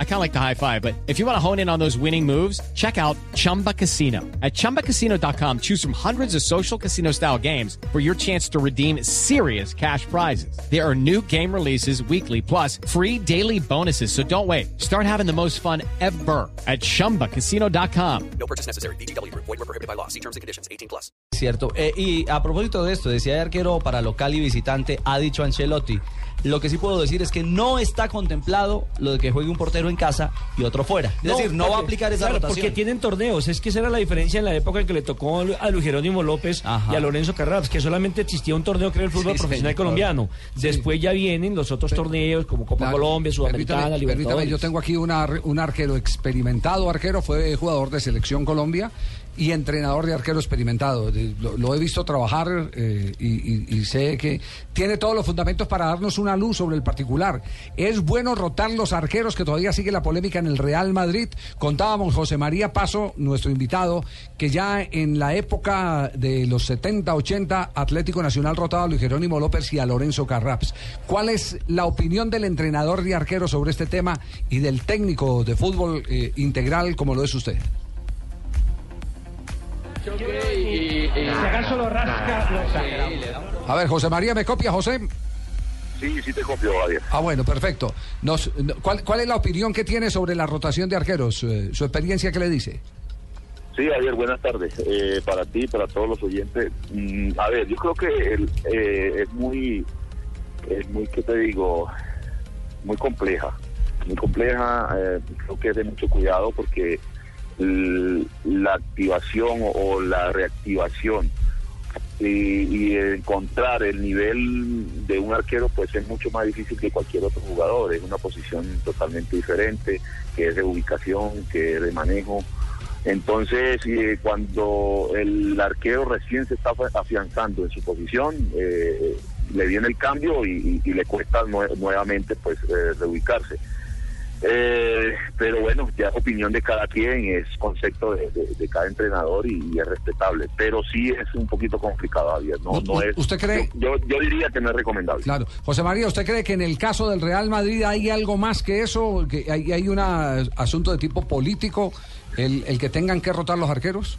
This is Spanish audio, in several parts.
I kind of like the high five, but if you want to hone in on those winning moves, check out Chumba Casino. At chumbacasino.com, choose from hundreds of social casino style games for your chance to redeem serious cash prizes. There are new game releases weekly, plus free daily bonuses. So don't wait. Start having the most fun ever at chumbacasino.com. No purchase necessary. BGW. Void were prohibited by law. See terms and conditions. 18 plus. Cierto. Eh, y a propósito de esto, decía de arquero para local y visitante, ha dicho Ancelotti. Lo que sí puedo decir es que no está contemplado lo de que juegue un portero en casa y otro fuera. Es decir, no va a porque- aplicar esa claro, rotación. Porque tienen torneos. Es que esa era la diferencia en la época en que le tocó a Luis Jerónimo López Ajá. y a Lorenzo Carraps, que solamente existía un torneo que era el fútbol Sí, profesional colombiano. Después ya vienen los otros torneos como Copa Claro. Colombia, Sudamericana, Permítame- Libertadores. permítame, yo tengo aquí una un arquero experimentado, arquero, fue jugador de Selección Colombia y entrenador de arquero experimentado. Lo, he visto trabajar eh, y sé que tiene todos los fundamentos para darnos una luz sobre el particular. Es bueno rotar los arqueros, que todavía sigue la polémica en el Real Madrid. Contábamos José María Paso, nuestro invitado, que ya en la época de los 70, 80, Atlético Nacional rotaba a Luis Jerónimo López y a Lorenzo Carraps. ¿Cuál es la opinión del entrenador de arqueros sobre este tema y del técnico de fútbol eh, integral como lo es usted? Si acaso lo rasca, lo saca. A ver, José María, ¿me copia, José? Sí, sí te copio, Javier. Ah, bueno, perfecto. Nos- no- ¿cuál, cuál es la opinión que tiene sobre la rotación de arqueros? Eh, ¿Su experiencia qué le dice? Sí, Javier, buenas tardes. Eh, para ti, para todos los oyentes. Mm, a ver, yo creo que el- eh, es muy, es muy, ¿qué te digo? Muy compleja. Muy compleja, eh, creo que es de mucho cuidado porque la activación o, la reactivación y, y encontrar el nivel de un arquero pues es mucho más difícil que cualquier otro jugador, es una posición totalmente diferente, que es de ubicación, que es de manejo. Entonces, eh, cuando el arquero recién se está afi- afianzando en su posición, eh, le viene el cambio y, y- le cuesta nue- nuevamente pues eh, reubicarse. Eh, pero bueno, ya es opinión de cada quien, es concepto de, de- de cada entrenador y, y es respetable. Pero sí es un poquito complicado, Javier. No, no es, ¿usted cree? Yo, yo diría que no es recomendable. Claro. José María, ¿usted cree que en el caso del Real Madrid hay algo más que eso? ¿Que hay, hay un asunto de tipo político, el, el que tengan que rotar los arqueros?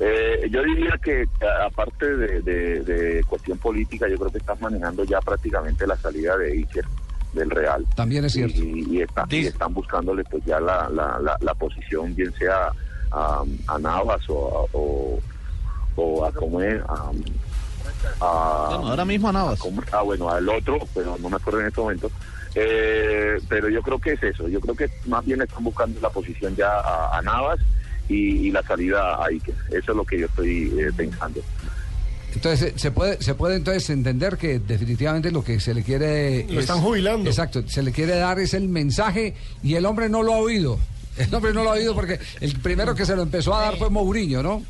Eh, yo diría que aparte de, de- de cuestión política, yo creo que estás manejando ya prácticamente la salida de Iker del Real. También es cierto. Y, y está- y Dice- están buscándole pues ya la, la, la, la posición, bien sea a, a Navas o a, o, o a cómo es, a, a- ahora mismo a Navas. ¿cómo? Ah, bueno, al otro, pero no me acuerdo en este momento. Eh, pero yo creo que es eso. Yo creo que más bien están buscando la posición ya a, a Navas y, y la salida a Iker. Eso es lo que yo estoy eh, pensando. Entonces, eh, se puede, se puede entonces entender que definitivamente lo que se le quiere... Lo están jubilando. Exacto, se le quiere dar es el mensaje y el hombre no lo ha oído. El hombre no lo ha oído porque el primero que se lo empezó a dar fue Mourinho, ¿no?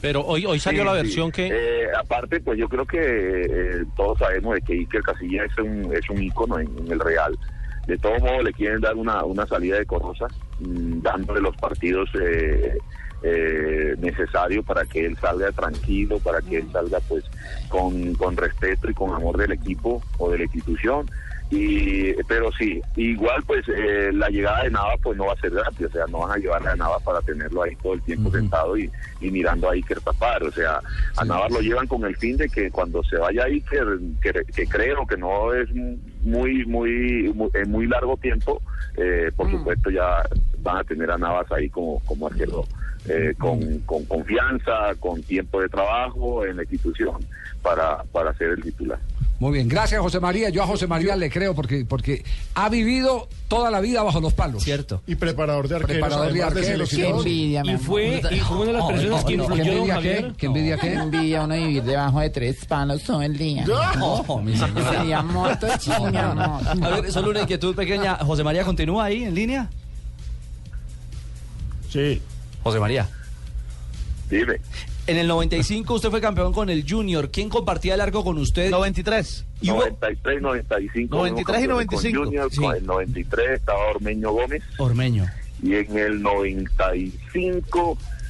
Pero hoy, hoy salió Sí, la sí. versión que... Eh, aparte, pues yo creo que eh, todos sabemos de que Iker Casillas es un, es un ícono en, en el Real. De todo modo, le quieren dar una, una salida decorosa, mm, dándole los partidos eh, eh, necesarios para que él salga tranquilo, para que él salga pues con, con respeto y con amor del equipo o de la institución. Y, pero sí, igual pues eh, la llegada de Nava pues no va a ser gratis, o sea, no van a llevar a Nava para tenerlo ahí todo el tiempo sentado y, y mirando a Iker tapar, o sea, a Nava lo llevan con el fin de que cuando se vaya Iker, que, que creo que no es muy, muy, muy, en muy largo tiempo, eh, por supuesto ya van a tener a Navas ahí como, como arquero. Eh, con, con confianza, con tiempo de trabajo en la institución para, para ser el titular. Muy bien, gracias José María. Yo a José María le creo porque, porque ha vivido toda la vida bajo los palos. Cierto. Y preparador de arqueros, Preparador de arqueros todo. envidia, mi Y amor. fue, y fue una de las personas que ¿Qué influyó, don envidia Javier. qué? ¿Qué envidia Qué qué? envidia uno vivir debajo de tres palos todo el día. No, mi. Sería moto chinga, amor. A ver, solo una inquietud pequeña. José María, ¿continúa ahí en línea? Sí. José María. Dime. En el 95 usted fue campeón con el Junior. ¿Quién compartía el arco con usted? 93. Y hubo- 93, 95. 93 y fuimos campeones 95. Con Junior, Sí. con el 93 estaba Ormeño Gómez Ormeño. y en el 95 Eh, mm, mm,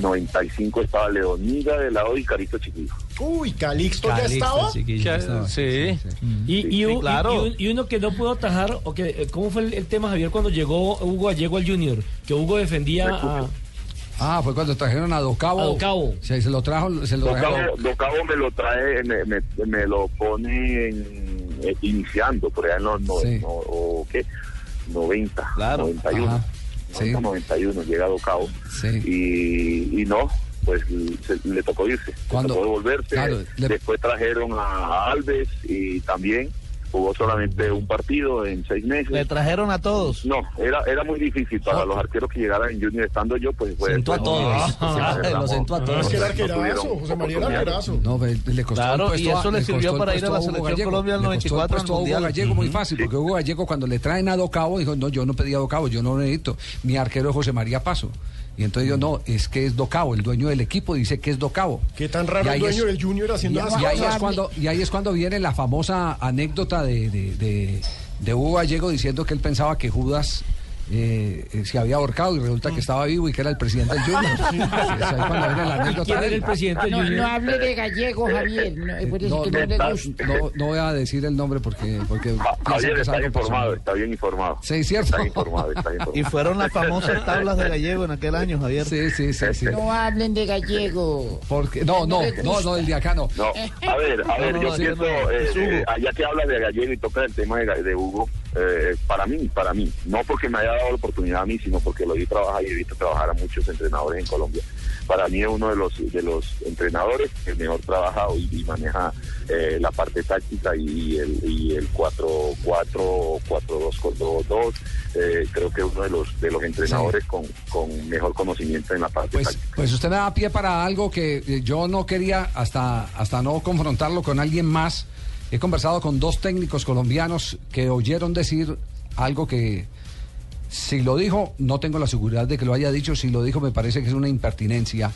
95 estaba Leonida de lado y Carito Chiquillo. Uy, Calixto, ya Calixto, estaba. sí. Y, uno que no pudo atajar, o que, eh, ¿cómo fue el, tema, Javier, cuando llegó Hugo Gallego al Junior? Que Hugo defendía. Ah, fue cuando trajeron a Docabo. Docabo. Se, se trajo, se lo me lo trae, me, lo pone en- eh, iniciando, por allá en los no, no- o, ¿qué? 90, Claro. 91. Ajá. Sí. 90, 91, llega Docabo. Sí. Y, y no, pues se- le tocó irse, Cuando- le tocó devolverse. claro, le- Después trajeron a Alves y también jugó solamente un partido en seis meses. Le trajeron a todos. No, era era muy difícil para los arqueros que llegaran en Junior estando yo, pues fue Sentó a fue- todos. Ah, Lo sentó a No, todos. es que era No arquerazo, José María era arquerazo. No, le costó Claro, puesto y eso a- le sirvió para ir a la Hugo selección Gallego. Colombia del Le costó el 94 puesto a al Hugo Mundial. Gallego muy fácil, porque Hugo Gallego cuando le traen a Docabo dijo, no, yo no pedí a Docabo, yo no lo necesito. Mi arquero es José María Paso. Y entonces yo, no, es que es Docabo, el dueño del equipo dice que es Docabo. Qué tan raro el dueño es- del Junior haciendo Y, esas y ahí es cuando, y ahí es cuando viene la famosa anécdota de, de, de- de Hugo Gallego diciendo que él pensaba que Judas eh, eh, se había ahorcado y resulta que estaba vivo y que era el presidente del Junior. Sí, es ahí cuando viene la anécdota ¿Quién de era él. el presidente del No, Junior? no hable de gallego, Javier. No, es por eso No, que no, no le está- gusta. no, no voy a decir el nombre porque, porque Javier está algo informado, está bien informado. Sí, cierto. Está informado, está informado. Y fueron las famosas tablas de Gallego en aquel año, Javier. Sí, sí, sí, sí. No hablen de gallego. Porque, no, no, no, no, el de acá no. No, a ver, a ver, No, no, yo no, pienso, no, eh, eh, allá que habla de Gallego y toca el tema de Hugo, eh, para mí, para mí, no porque me haya dado la oportunidad a mí, sino porque lo vi trabajar y he visto trabajar a muchos entrenadores en Colombia. Para mí es uno de los de los entrenadores que mejor trabaja y, y maneja eh, la parte táctica y el, y el 4-4 o 4-2-2. Eh, creo que es uno de los de los entrenadores con, con mejor conocimiento en la parte Pues, táctica. pues usted me da pie para algo que eh, yo no quería hasta, hasta no confrontarlo con alguien más. He conversado con dos técnicos colombianos que oyeron decir algo que si lo dijo, no tengo la seguridad de que lo haya dicho, si lo dijo me parece que es una impertinencia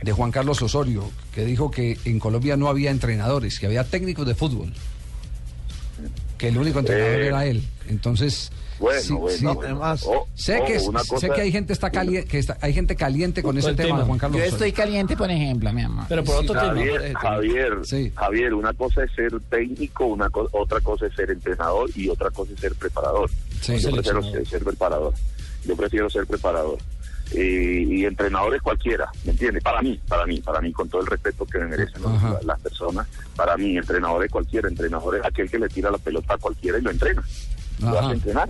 de Juan Carlos Osorio, que dijo que en Colombia no había entrenadores, que había técnicos de fútbol, que el único entrenador Eh, era él. Entonces, Bueno, sí, bueno, sí, no, además, o- Sé que, una sé cosa- que hay gente está caliente, que está- hay gente caliente con Con ese tema, Juan Carlos. Yo estoy caliente, por ejemplo, mi amor. Pero por otro tema. Javier, Javier, Sí. Javier, una cosa es ser técnico, una co- otra cosa es ser entrenador y otra cosa es ser preparador. Sí. Yo prefiero ser, ser preparador. Yo prefiero ser preparador. Y, y entrenadores cualquiera, ¿me entiendes? Para mí, para mí, para mí, con todo el respeto que me merecen las personas, para mí, entrenadores cualquiera, entrenador es aquel que le tira la pelota a cualquiera y lo entrena, lo Ajá. hace entrenar.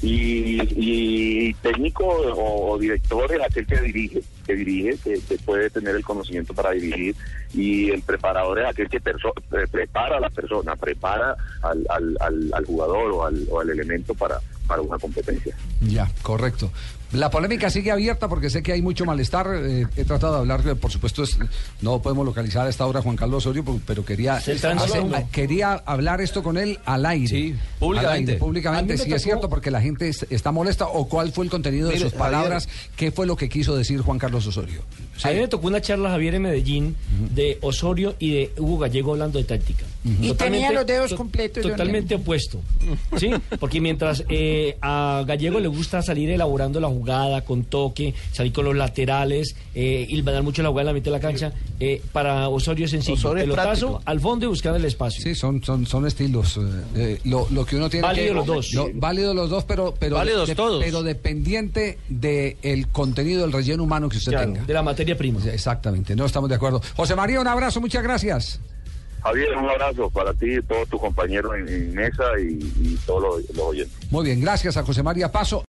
Y, y técnico o, director es aquel que dirige, que dirige, que, puede tener el conocimiento para dirigir, y el preparador es aquel que pre- prepara a la persona, prepara al, al, al, al jugador o o al elemento para, para una competencia. Ya, correcto. La polémica sigue abierta porque sé que hay mucho malestar. eh, he tratado de hablar, por supuesto, es- no podemos localizar a esta hora a Juan Carlos Osorio, pero quería, Se está haciendo. hace- quería hablar esto con él al aire. Sí, públicamente. aire, públicamente, sí es cierto, porque la gente es- está molesta. ¿O cuál fue el contenido de sus palabras? ¿Qué fue lo que quiso decir Juan Carlos Osorio? A mí me tocó una charla, Javier, en Medellín, de Osorio y de Hugo Gallego hablando de táctica. Y tenía los dedos to- completos, Totalmente opuesto. ¿Sí? Porque mientras eh, a Gallego le gusta salir elaborando la jugada con toque, salir con los laterales, eh, y dar mucho la jugada en la mitad de la cancha, eh, para Osorio es sencillo. Osorio es Pelotazo práctico. al fondo y buscar el espacio. Sí, son, son, son estilos. eh, eh, lo, lo que uno tiene Válido que... los dos. lo- válido los dos, pero... pero Válidos todos. Pero dependiente del contenido, del relleno humano que usted Claro, tenga. de la materia prima. Exactamente, no estamos de acuerdo. José María, un abrazo, muchas gracias. Javier, un abrazo para ti y todos tus compañeros en, mesa y, todos los oyentes. Muy bien, gracias a José María Paso.